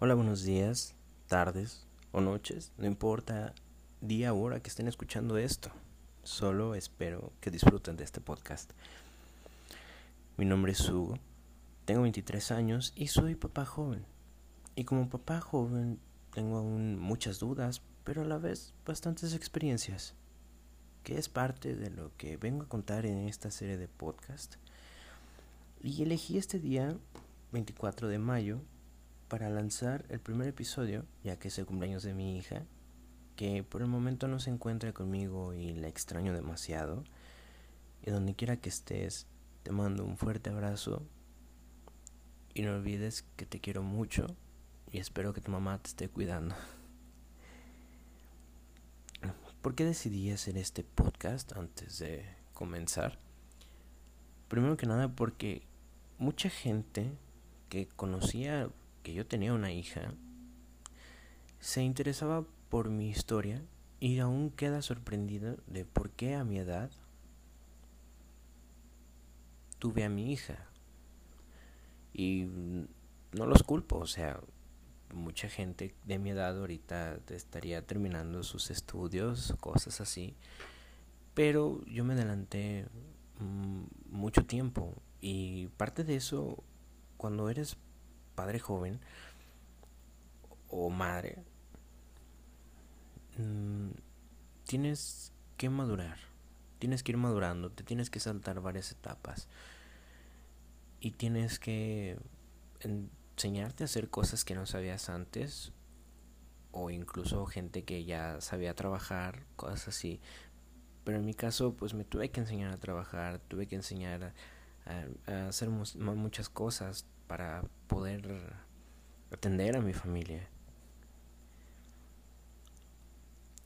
Hola, buenos días, tardes o noches, no importa día o hora que estén escuchando esto. Solo espero que disfruten de este podcast. Mi nombre es Hugo, tengo 23 años y soy papá joven. Y como papá joven tengo aún muchas dudas, pero a la vez bastantes experiencias, que es parte de lo que vengo a contar en esta serie de podcast. Y elegí este día, 24 de mayo, para lanzar el primer episodio, ya que es el cumpleaños de mi hija, que por el momento no se encuentra conmigo y la extraño demasiado. Y donde quiera que estés, te mando un fuerte abrazo. Y no olvides que te quiero mucho y espero que tu mamá te esté cuidando. ¿Por qué decidí hacer este podcast antes de comenzar? Primero que nada porque mucha gente que conocía que yo tenía una hija, se interesaba por mi historia y aún queda sorprendida de por qué a mi edad tuve a mi hija. Y no los culpo, o sea, mucha gente de mi edad ahorita estaría terminando sus estudios, cosas así. Pero yo me adelanté mm, mucho tiempo y parte de eso, cuando eres padre joven o madre, mm, tienes que madurar, tienes que ir madurando, te tienes que saltar varias etapas y tienes que enseñarte a hacer cosas que no sabías antes o incluso gente que ya sabía trabajar, cosas así. Pero en mi caso, pues me tuve que enseñar a trabajar, tuve que enseñar a, a hacer muchas cosas, para poder atender a mi familia.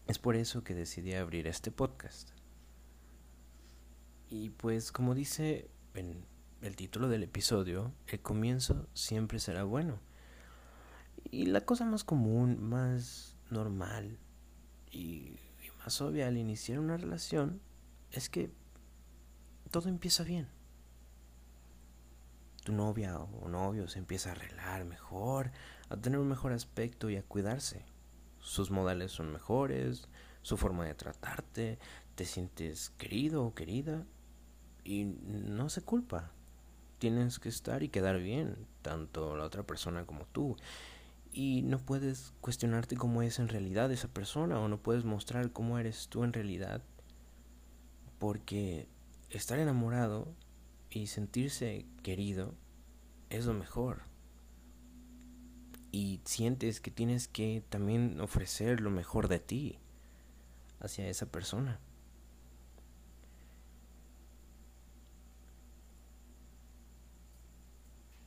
Es por eso que decidí abrir este podcast. Y pues como dice en el título del episodio, el comienzo siempre será bueno. Y la cosa más común, más normal y, más obvia al iniciar una relación es que todo empieza bien tu novia o novio se empieza a arreglar mejor, a tener un mejor aspecto y a cuidarse. Sus modales son mejores, su forma de tratarte, te sientes querido o querida y no se culpa. Tienes que estar y quedar bien, tanto la otra persona como tú. Y no puedes cuestionarte cómo es en realidad esa persona o no puedes mostrar cómo eres tú en realidad. Porque estar enamorado y sentirse querido es lo mejor. Y sientes que tienes que también ofrecer lo mejor de ti hacia esa persona.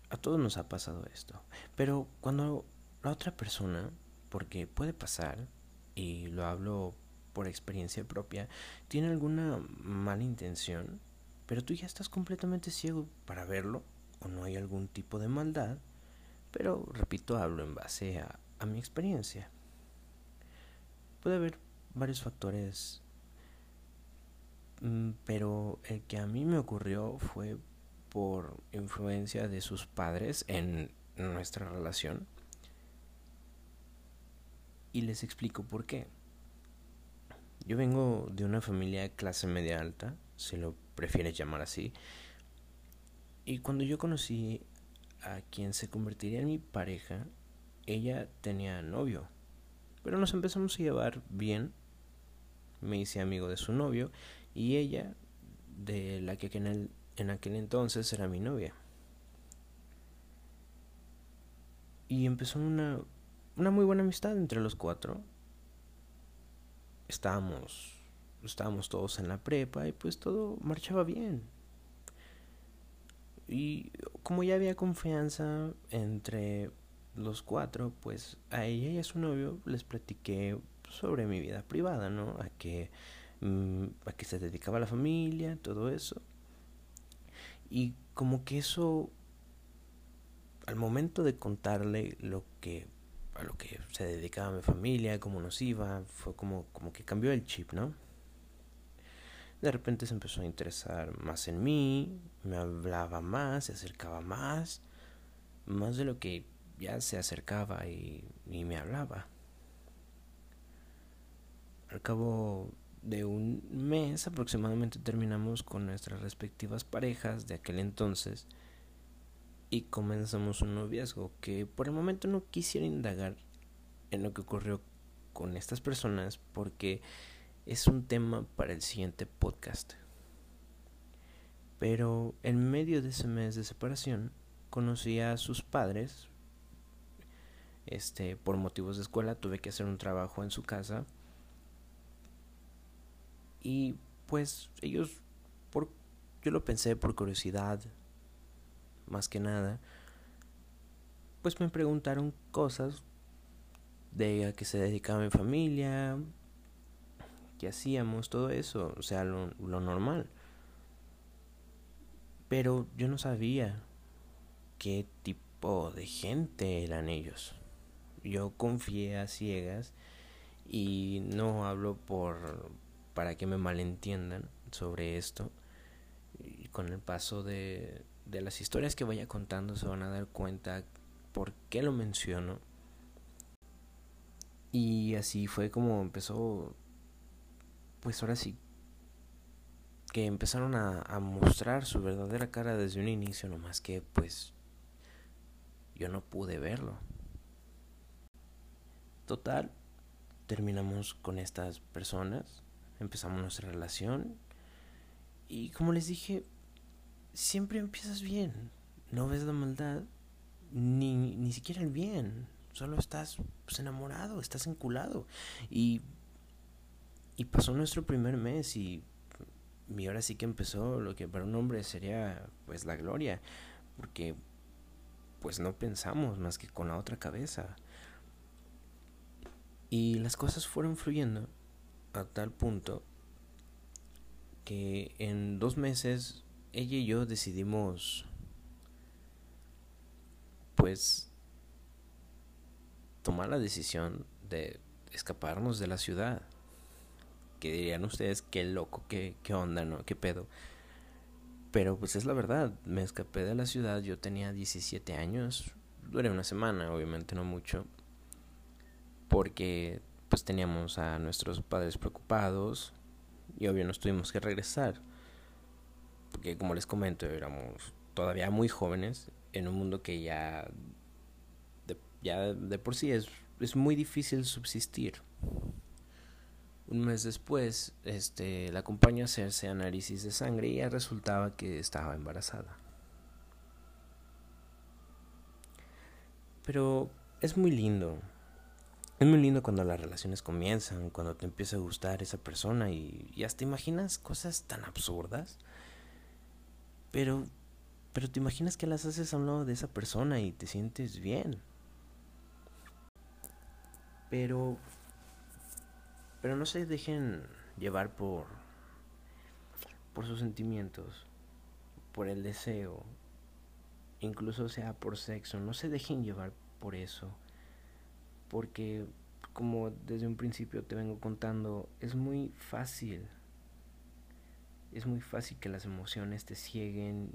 A todos nos ha pasado esto. Pero cuando la otra persona, porque puede pasar, y lo hablo por experiencia propia, tiene alguna mala intención, pero tú ya estás completamente ciego para verlo o no hay algún tipo de maldad, pero repito, hablo en base a, mi experiencia. Puede haber varios factores, mm, pero el que a mí me ocurrió fue por influencia de sus padres en nuestra relación. Y les explico por qué. Yo vengo de una familia clase media alta, se lo prefieres llamar así. Y cuando yo conocí a quien se convertiría en mi pareja, ella tenía novio. Pero nos empezamos a llevar bien. Me hice amigo de su novio y ella de la que en, el, en aquel entonces era mi novia. Y empezó una, una muy buena amistad entre los cuatro. Estábamos estábamos todos en la prepa y pues todo marchaba bien. Y como ya había confianza entre los cuatro, pues a ella y a su novio les platiqué sobre mi vida privada, ¿no? A que, mm, a que se dedicaba la familia, todo eso. Y como que eso, al momento de contarle lo que, a lo que se dedicaba mi familia, cómo nos iba, fue como, como que cambió el chip, ¿no? De repente se empezó a interesar más en mí, me hablaba más, se acercaba más, más de lo que ya se acercaba y, y me hablaba. Al cabo de un mes aproximadamente terminamos con nuestras respectivas parejas de aquel entonces y comenzamos un noviazgo que por el momento no quisiera indagar en lo que ocurrió con estas personas porque es un tema para el siguiente podcast. Pero en medio de ese mes de separación conocí a sus padres. Este, por motivos de escuela tuve que hacer un trabajo en su casa. Y pues ellos por yo lo pensé por curiosidad más que nada. Pues me preguntaron cosas de a qué se dedicaba mi familia, qué hacíamos, todo eso, o sea, lo, lo normal. Pero yo no sabía qué tipo de gente eran ellos. Yo confié a ciegas y no hablo por para que me malentiendan sobre esto. Y con el paso de, de las historias que vaya contando se van a dar cuenta por qué lo menciono y así fue como empezó, pues ahora sí, que empezaron a, mostrar su verdadera cara desde un inicio, nomás que pues yo no pude verlo. Total, terminamos con estas personas, empezamos nuestra relación y como les dije, siempre empiezas bien, no ves la maldad, ni, ni siquiera el bien, solo estás pues, enamorado, estás enculado. Y, y pasó nuestro primer mes y, y ahora sí que empezó lo que para un hombre sería pues la gloria, porque pues no pensamos más que con la otra cabeza. Y las cosas fueron fluyendo a tal punto que en dos meses ella y yo decidimos pues tomar la decisión de escaparnos de la ciudad. Que dirían ustedes, qué loco, qué, qué onda, ¿no? ¿Qué pedo? Pero pues es la verdad, me escapé de la ciudad, yo tenía 17 años, duré una semana, obviamente no mucho, porque pues teníamos a nuestros padres preocupados y obvio nos tuvimos que regresar, porque como les comento, éramos todavía muy jóvenes en un mundo que ya ya de por sí es, es muy difícil subsistir. Un mes después, este, la acompañó a hacerse análisis de sangre y ya resultaba que estaba embarazada. Pero es muy lindo. Es muy lindo cuando las relaciones comienzan, cuando te empieza a gustar esa persona y, y hasta imaginas cosas tan absurdas. Pero, pero te imaginas que las haces a un lado de esa persona y te sientes bien. Pero pero no se dejen llevar por por sus sentimientos, por el deseo, incluso sea por sexo, no se dejen llevar por eso, porque como desde un principio te vengo contando, es muy fácil, es muy fácil que las emociones te cieguen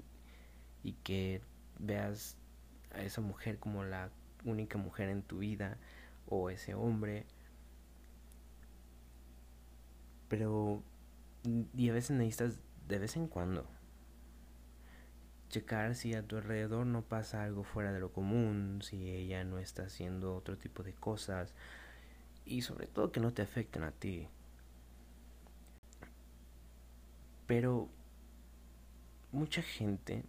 y que veas a esa mujer como la única mujer en tu vida o ese hombre. Pero y a veces necesitas de vez en cuando checar si a tu alrededor no pasa algo fuera de lo común, si ella no está haciendo otro tipo de cosas y sobre todo que no te afecten a ti. Pero mucha gente,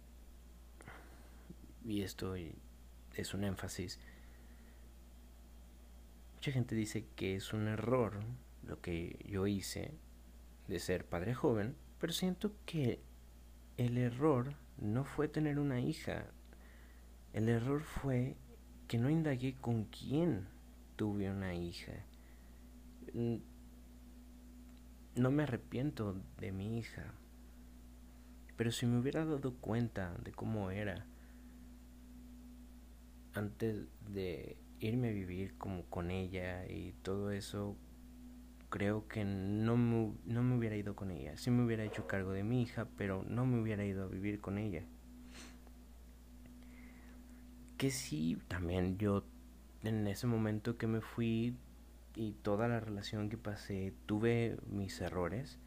y esto es un énfasis, Mucha gente dice que es un error lo que yo hice de ser padre joven, pero siento que el error no fue tener una hija. El error fue que no indagué con quién tuve una hija. No me arrepiento de mi hija. Pero si me hubiera dado cuenta de cómo era antes de irme a vivir como con ella y todo eso, creo que no me, no me hubiera ido con ella. Sí me hubiera hecho cargo de mi hija, pero no me hubiera ido a vivir con ella. que sí, también yo en ese momento que me fui y toda la relación que pasé, tuve mis errores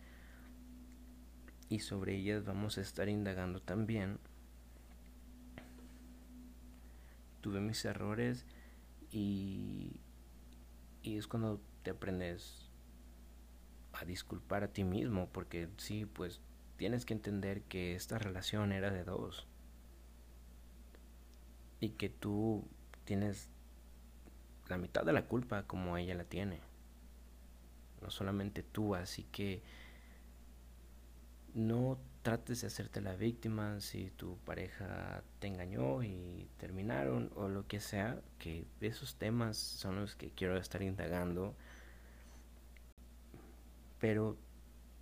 y sobre ellas vamos a estar indagando también. Tuve mis errores y, y es cuando te aprendes a disculpar a ti mismo, porque sí, pues tienes que entender que esta relación era de dos y que tú tienes la mitad de la culpa como ella la tiene. No solamente tú, así que no trates de hacerte la víctima si tu pareja te engañó y terminaron o lo que sea, que esos temas son los que quiero estar indagando. Pero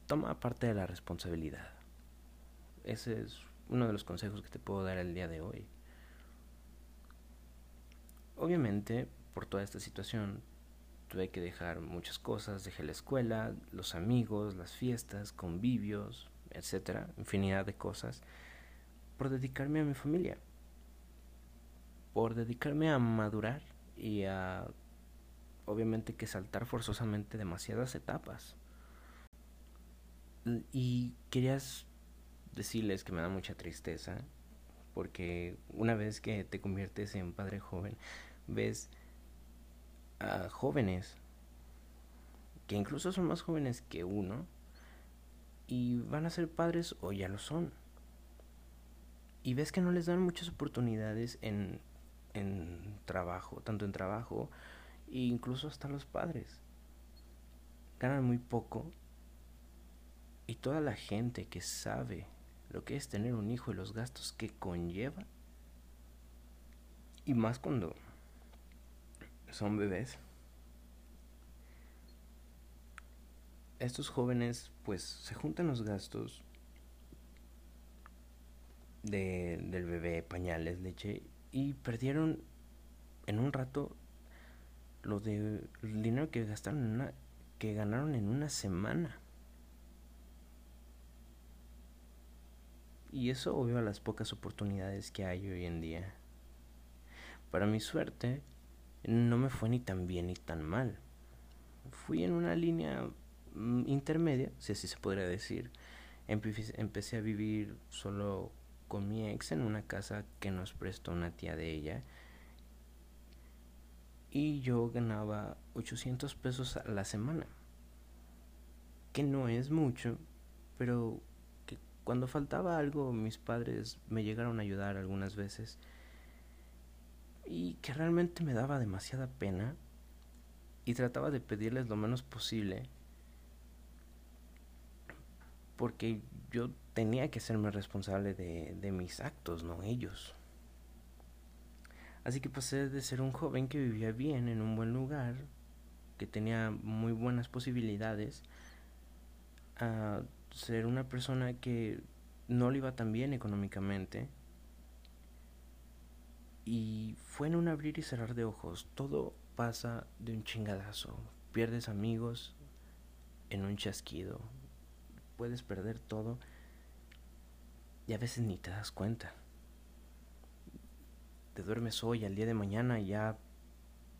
toma parte de la responsabilidad. Ese es uno de los consejos que te puedo dar el día de hoy. Obviamente, por toda esta situación, tuve que dejar muchas cosas, dejé la escuela, los amigos, las fiestas, convivios, etcétera, infinidad de cosas, por dedicarme a mi familia, por dedicarme a madurar y a, obviamente, que saltar forzosamente demasiadas etapas. Y querías decirles que me da mucha tristeza, porque una vez que te conviertes en padre joven, ves a jóvenes que incluso son más jóvenes que uno, y van a ser padres o ya lo son. Y ves que no les dan muchas oportunidades en, en trabajo, tanto en trabajo e incluso hasta los padres. Ganan muy poco y toda la gente que sabe lo que es tener un hijo y los gastos que conlleva, y más cuando son bebés, estos jóvenes pues se juntan los gastos de, del bebé, pañales, leche y perdieron en un rato lo de el dinero que gastaron en una, que ganaron en una semana. Y eso obvio a las pocas oportunidades que hay hoy en día. Para mi suerte, no me fue ni tan bien ni tan mal. Fui en una línea Mm, intermedia, si así se podría decir, empecé a vivir solo con mi ex en una casa que nos prestó una tía de ella. Y yo ganaba 800 pesos a la semana. Que no es mucho, pero cuando faltaba algo mis padres me llegaron a ayudar algunas veces. Y que realmente me daba demasiada pena. Y trataba de pedirles lo menos posible porque yo tenía que serme responsable de, de mis actos, no ellos. Así que pasé de ser un joven que vivía bien en un buen lugar, que tenía muy buenas posibilidades, a ser una persona que no le iba tan bien económicamente. Y fue en un abrir y cerrar de ojos. Todo pasa de un chingadazo. Pierdes amigos en un chasquido puedes perder todo y a veces ni te das cuenta. Te duermes hoy, al día de mañana ya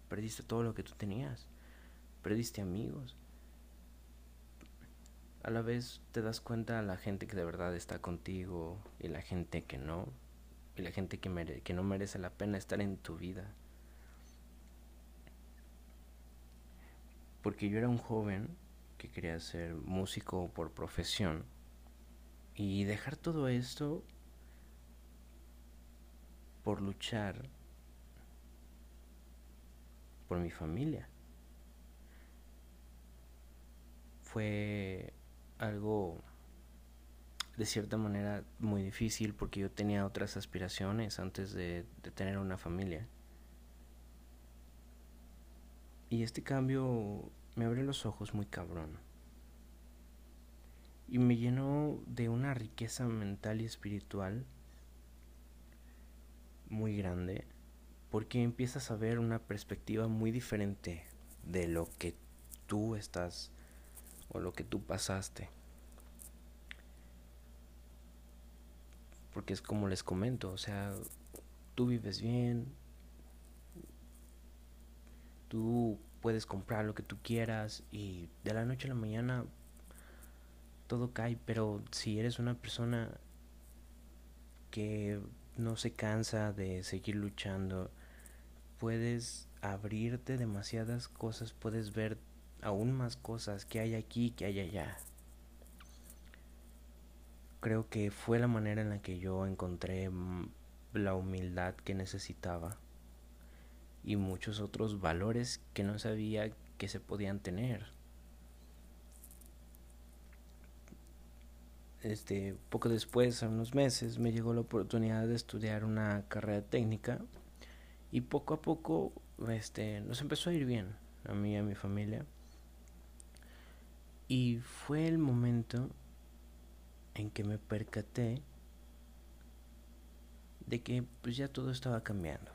perdiste todo lo que tú tenías. Perdiste amigos. A la vez te das cuenta a la gente que de verdad está contigo y la gente que no. Y la gente que, que no merece la pena estar en tu vida. Porque yo era un joven que quería ser músico por profesión y dejar todo esto por luchar por mi familia. Fue algo de cierta manera muy difícil porque yo tenía otras aspiraciones antes de, tener una familia. Y este cambio me abrió los ojos muy cabrón. Y me llenó de una riqueza mental y espiritual muy grande, porque empiezas a ver una perspectiva muy diferente de lo que tú estás o lo que tú pasaste. Porque es como les comento, o sea, tú vives bien, tú puedes comprar lo que tú quieras y de la noche a la mañana todo cae, pero si eres una persona que no se cansa de seguir luchando, puedes abrirte demasiadas cosas, puedes ver aún más cosas que hay aquí, que hay allá. Creo que fue la manera en la que yo encontré la humildad que necesitaba y muchos otros valores que no sabía que se podían tener. Este, poco después, a unos meses, me llegó la oportunidad de estudiar una carrera técnica y poco a poco este, nos empezó a ir bien, a mí y a mi familia. Y fue el momento en que me percaté de que pues ya todo estaba cambiando.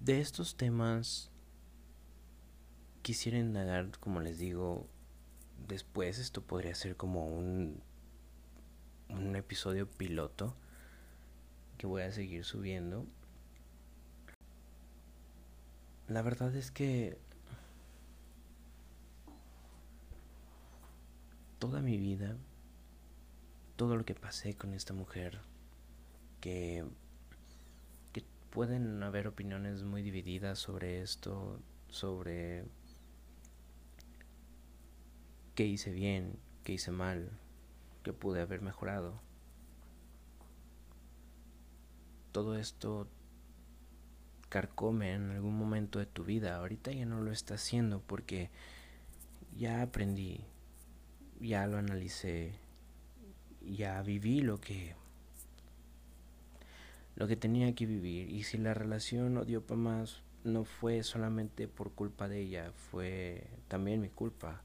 De estos temas quisiera indagar, como les digo, después esto podría ser como un un episodio piloto que voy a seguir subiendo. La verdad es que toda mi vida, todo lo que pasé con esta mujer, que, que pueden haber opiniones muy divididas sobre esto, sobre qué hice bien, qué hice mal, qué pude haber mejorado. Todo esto en algún momento de tu vida. Ahorita ya no lo está haciendo porque ya aprendí, ya lo analicé, ya viví lo que lo que tenía que vivir y si la relación no dio para más no fue solamente por culpa de ella, fue también mi culpa.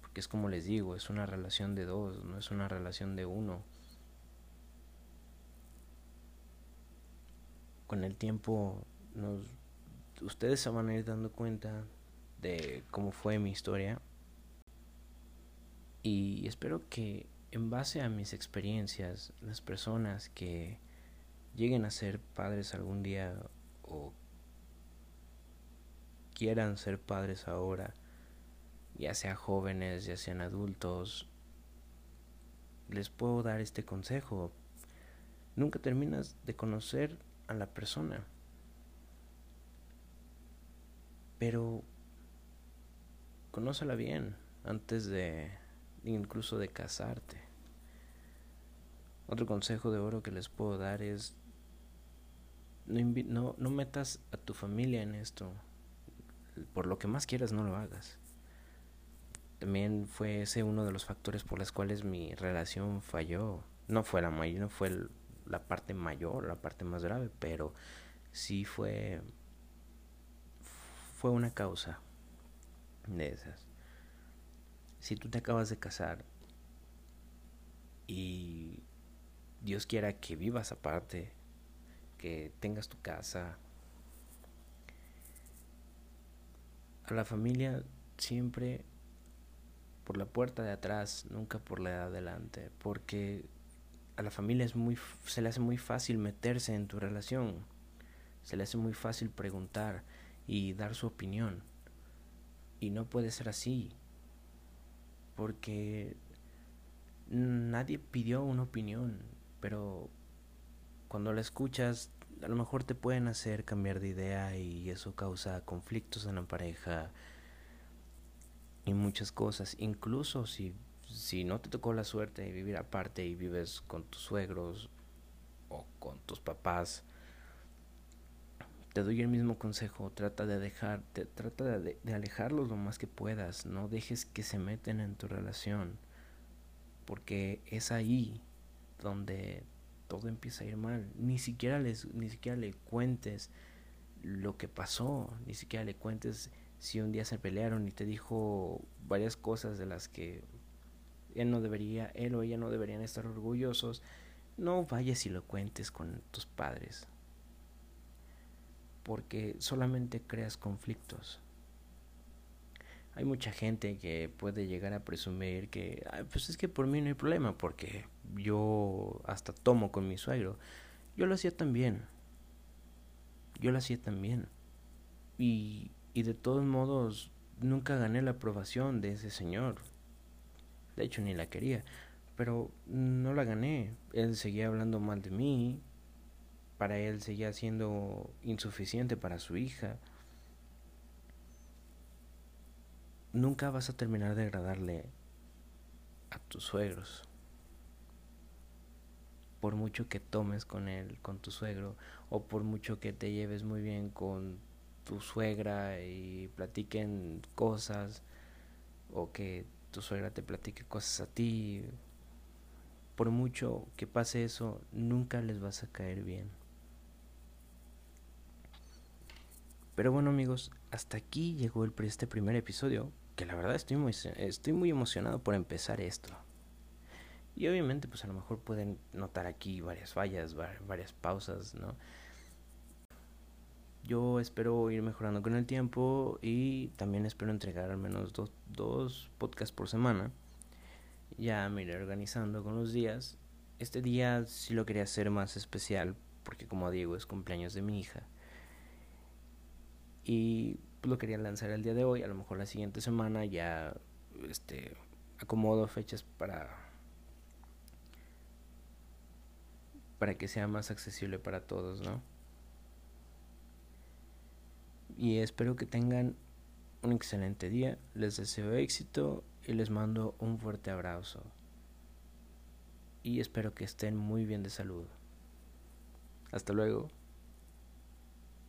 Porque es como les digo, es una relación de dos, no es una relación de uno. Con el tiempo nos ustedes se van a ir dando cuenta de cómo fue mi historia y espero que en base a mis experiencias, las personas que lleguen a ser padres algún día o quieran ser padres ahora, ya sea jóvenes, ya sean adultos, les puedo dar este consejo. Nunca terminas de conocer a la persona. Pero conócela bien antes de incluso de casarte. Otro consejo de oro que les puedo dar es no, no, metas a tu familia en esto. Por lo que más quieras, no lo hagas. También fue ese uno de los factores por los cuales mi relación falló. No fue la mayor, no fue la parte mayor, la parte más grave, pero sí fue fue una causa de esas. Si tú te acabas de casar y Dios quiera que vivas aparte, que tengas tu casa, a la familia siempre por la puerta de atrás, nunca por la de adelante, porque a la familia es muy se le hace muy fácil meterse en tu relación. Se le hace muy fácil preguntar y dar su opinión. Y no puede ser así porque nadie pidió una opinión, pero cuando la escuchas a lo mejor te pueden hacer cambiar de idea y eso causa conflictos en la pareja y muchas cosas, incluso si si no te tocó la suerte de vivir aparte y vives con tus suegros o con tus papás, te doy el mismo consejo, trata de dejar, trata de, de, alejarlos lo más que puedas, no dejes que se meten en tu relación, porque es ahí donde todo empieza a ir mal. Ni siquiera les, ni siquiera le cuentes lo que pasó, ni siquiera le cuentes si un día se pelearon y te dijo varias cosas de las que él no debería, él o ella no deberían estar orgullosos. No vayas y lo cuentes con tus padres porque solamente creas conflictos. Hay mucha gente que puede llegar a presumir que, pues es que por mí no hay problema, porque yo hasta tomo con mi suegro. Yo lo hacía también. Yo lo hacía también. Y, y de todos modos, nunca gané la aprobación de ese señor. De hecho, ni la quería. Pero no la gané. Él seguía hablando mal de mí. Para él seguía siendo insuficiente para su hija. nunca vas a terminar de agradarle a tus suegros. Por mucho que tomes con él, con tu suegro, o por mucho que te lleves muy bien con tu suegra y platiquen cosas, o que tu suegra te platique cosas a ti, por mucho que pase eso, nunca les vas a caer bien. Pero bueno amigos, hasta aquí llegó el, este primer episodio que la verdad estoy muy, estoy muy emocionado por empezar esto. Y obviamente pues a lo mejor pueden notar aquí varias fallas, varias pausas, ¿no? Yo espero ir mejorando con el tiempo y también espero entregar al menos dos, dos podcasts por semana. Ya me iré organizando con los días. Este día sí lo quería hacer más especial porque como digo es cumpleaños de mi hija. Y pues, lo quería lanzar el día de hoy, a lo mejor la siguiente semana ya este acomodo fechas para para que sea más accesible para todos, ¿no? Y espero que tengan un excelente día, les deseo éxito y les mando un fuerte abrazo. Y espero que estén muy bien de salud. Hasta luego.